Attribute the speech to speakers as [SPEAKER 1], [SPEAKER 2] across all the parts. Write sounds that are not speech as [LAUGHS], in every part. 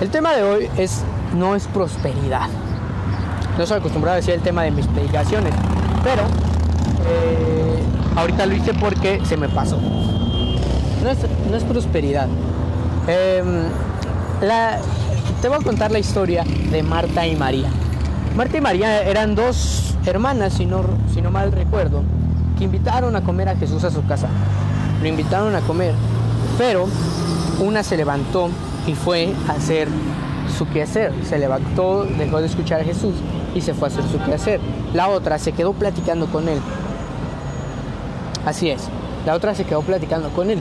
[SPEAKER 1] El tema de hoy es no es prosperidad. No soy acostumbrado a decir el tema de mis predicaciones, pero eh, ahorita lo hice porque se me pasó. No es, no es prosperidad. Em, te voy a contar la historia de Marta y María. Marta y María eran dos hermanas, si no, si no mal recuerdo, que invitaron a comer a Jesús a su casa. Lo invitaron a comer, pero una se levantó y fue a hacer su quehacer. Se levantó, dejó de escuchar a Jesús y se fue a hacer su quehacer. La otra se quedó platicando con él. Así es, la otra se quedó platicando con él.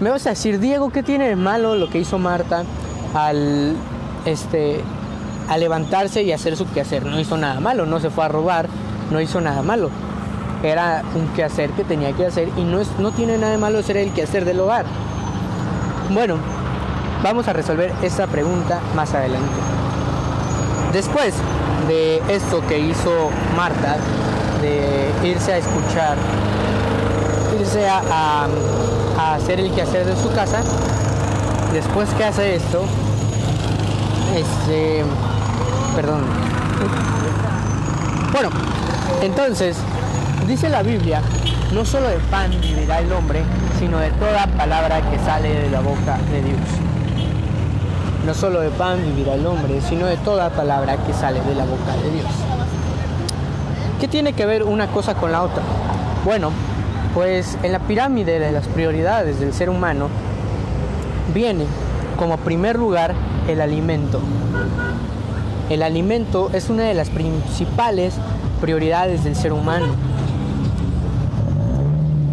[SPEAKER 1] Me vas a decir, Diego, ¿qué tiene de malo lo que hizo Marta al, este, a levantarse y hacer su quehacer? No hizo nada malo, no se fue a robar, no hizo nada malo. Era un quehacer que tenía que hacer y no, es, no tiene nada de malo ser el quehacer del hogar. Bueno, vamos a resolver esta pregunta más adelante. Después de esto que hizo Marta, de irse a escuchar, irse a, hacer el quehacer de su casa, después que hace esto, este, perdón. Bueno, entonces, dice la Biblia, no solo de pan vivirá el hombre, sino de toda palabra que sale de la boca de Dios. No solo de pan vivirá el hombre, sino de toda palabra que sale de la boca de Dios. ¿Qué tiene que ver una cosa con la otra? Bueno, pues en la pirámide de las prioridades del ser humano viene como primer lugar el alimento. El alimento es una de las principales prioridades del ser humano.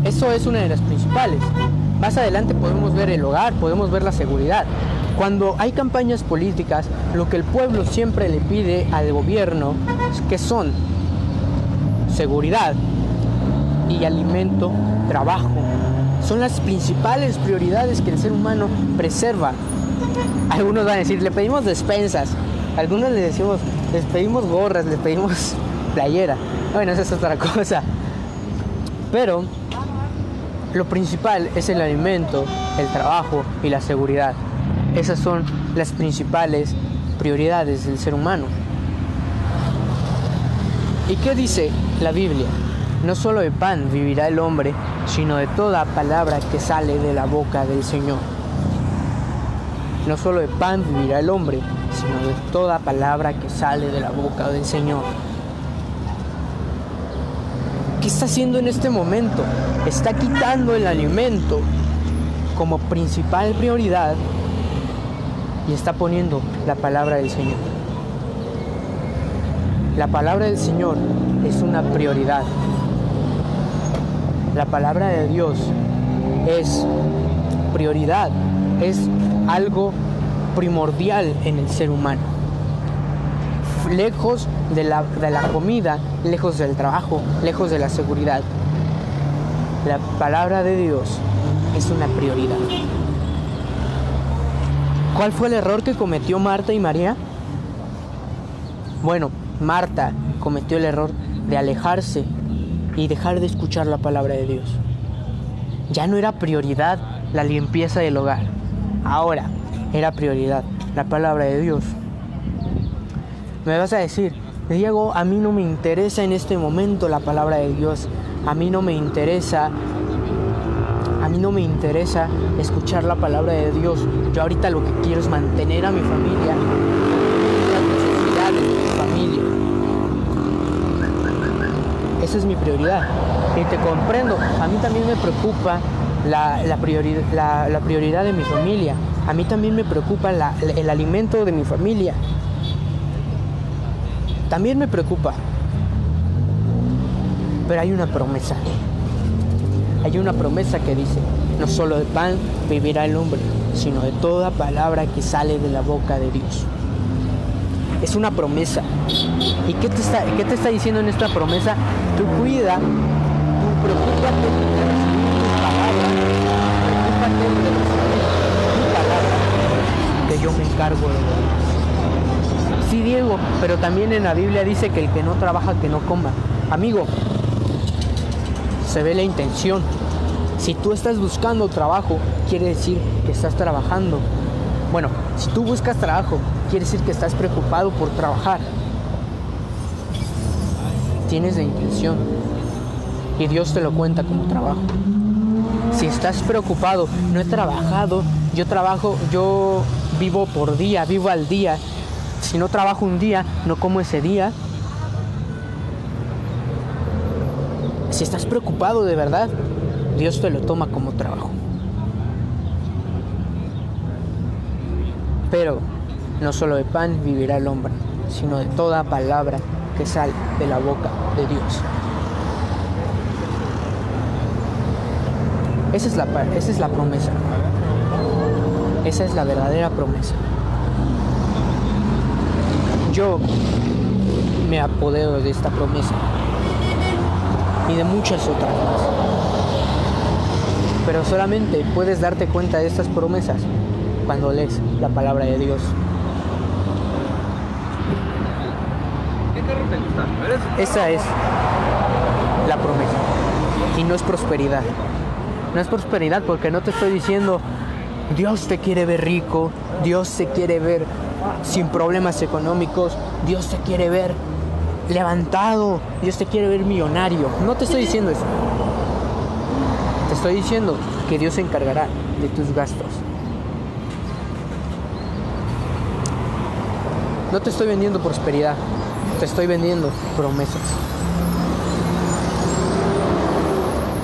[SPEAKER 1] Eso es una de las principales. Más adelante podemos ver el hogar, podemos ver la seguridad. Cuando hay campañas políticas, lo que el pueblo siempre le pide al gobierno, que son seguridad y alimento, trabajo, son las principales prioridades que el ser humano preserva. Algunos van a decir, le pedimos despensas, algunos le decimos, les pedimos gorras, les pedimos [LAUGHS] playera. Bueno, esa es otra cosa. Pero lo principal es el alimento, el trabajo y la seguridad. Esas son las principales prioridades del ser humano. ¿Y qué dice la Biblia? No solo de pan vivirá el hombre, sino de toda palabra que sale de la boca del Señor. No solo de pan vivirá el hombre, sino de toda palabra que sale de la boca del Señor. ¿Qué está haciendo en este momento? Está quitando el alimento como principal prioridad y está poniendo la palabra del Señor. La palabra del Señor es una prioridad. La palabra de Dios es prioridad, es algo primordial en el ser humano. Lejos de la, de la comida, lejos del trabajo, lejos de la seguridad. La palabra de Dios es una prioridad. ¿Cuál fue el error que cometió Marta y María? Bueno, Marta cometió el error de alejarse y dejar de escuchar la palabra de Dios. Ya no era prioridad la limpieza del hogar. Ahora era prioridad la palabra de Dios. Me vas a decir, Diego, a mí no me interesa en este momento la palabra de Dios. A mí no me interesa mí no me interesa escuchar la palabra de Dios. Yo ahorita lo que quiero es mantener a mi familia, las necesidades de mi familia. Esa es mi prioridad. Y te comprendo. A mí también me preocupa la, la, priori la, la prioridad de mi familia. A mí también me preocupa el alimento de mi familia. También me preocupa. Pero hay una promesa. Hay una promesa que dice, no solo de pan vivirá el hombre, sino de toda palabra que sale de la boca de Dios. Es una promesa. ¿Y qué te está, qué te está diciendo en esta promesa? Tú cuida, mi palabra, de mi palabra, que yo me encargo de Sí, Diego, pero también en la Biblia dice que el que no trabaja, que no coma. Amigo, se ve la intención. Si tú estás buscando trabajo, quiere decir que estás trabajando. Bueno, si tú buscas trabajo, quiere decir que estás preocupado por trabajar. Tienes la intención y Dios te lo cuenta como trabajo. Si estás preocupado, no he trabajado, yo trabajo, yo vivo por día, vivo al día. Si no trabajo un día, no como ese día. Si estás preocupado de verdad, Dios te lo toma como trabajo. Pero no solo de pan vivirá el hombre, sino de toda palabra que sale de la boca de Dios. Esa es la, esa es la promesa. Esa es la verdadera promesa. Yo me apodero de esta promesa y de muchas otras más. Pero solamente puedes darte cuenta de estas promesas cuando lees la palabra de Dios.
[SPEAKER 2] ¿Qué carro te gusta?
[SPEAKER 1] Esa es la promesa. Y no es prosperidad. No es prosperidad porque no te estoy diciendo, Dios te quiere ver rico, Dios te quiere ver sin problemas económicos, Dios te quiere ver levantado, Dios te quiere ver millonario. No te estoy diciendo eso. Te estoy diciendo que Dios se encargará de tus gastos. No te estoy vendiendo prosperidad, te estoy vendiendo promesas.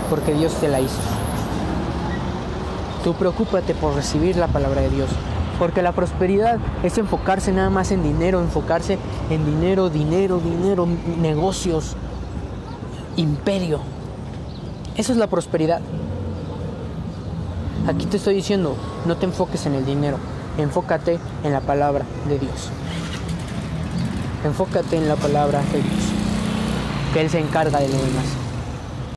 [SPEAKER 1] Porque Dios te la hizo. Tú preocúpate por recibir la palabra de Dios. Porque la prosperidad es enfocarse nada más en dinero, enfocarse en dinero, dinero, dinero, negocios, imperio. Eso es la prosperidad. Aquí te estoy diciendo, no te enfoques en el dinero, enfócate en la palabra de Dios. Enfócate en la palabra de Dios, que Él se encarga de lo demás.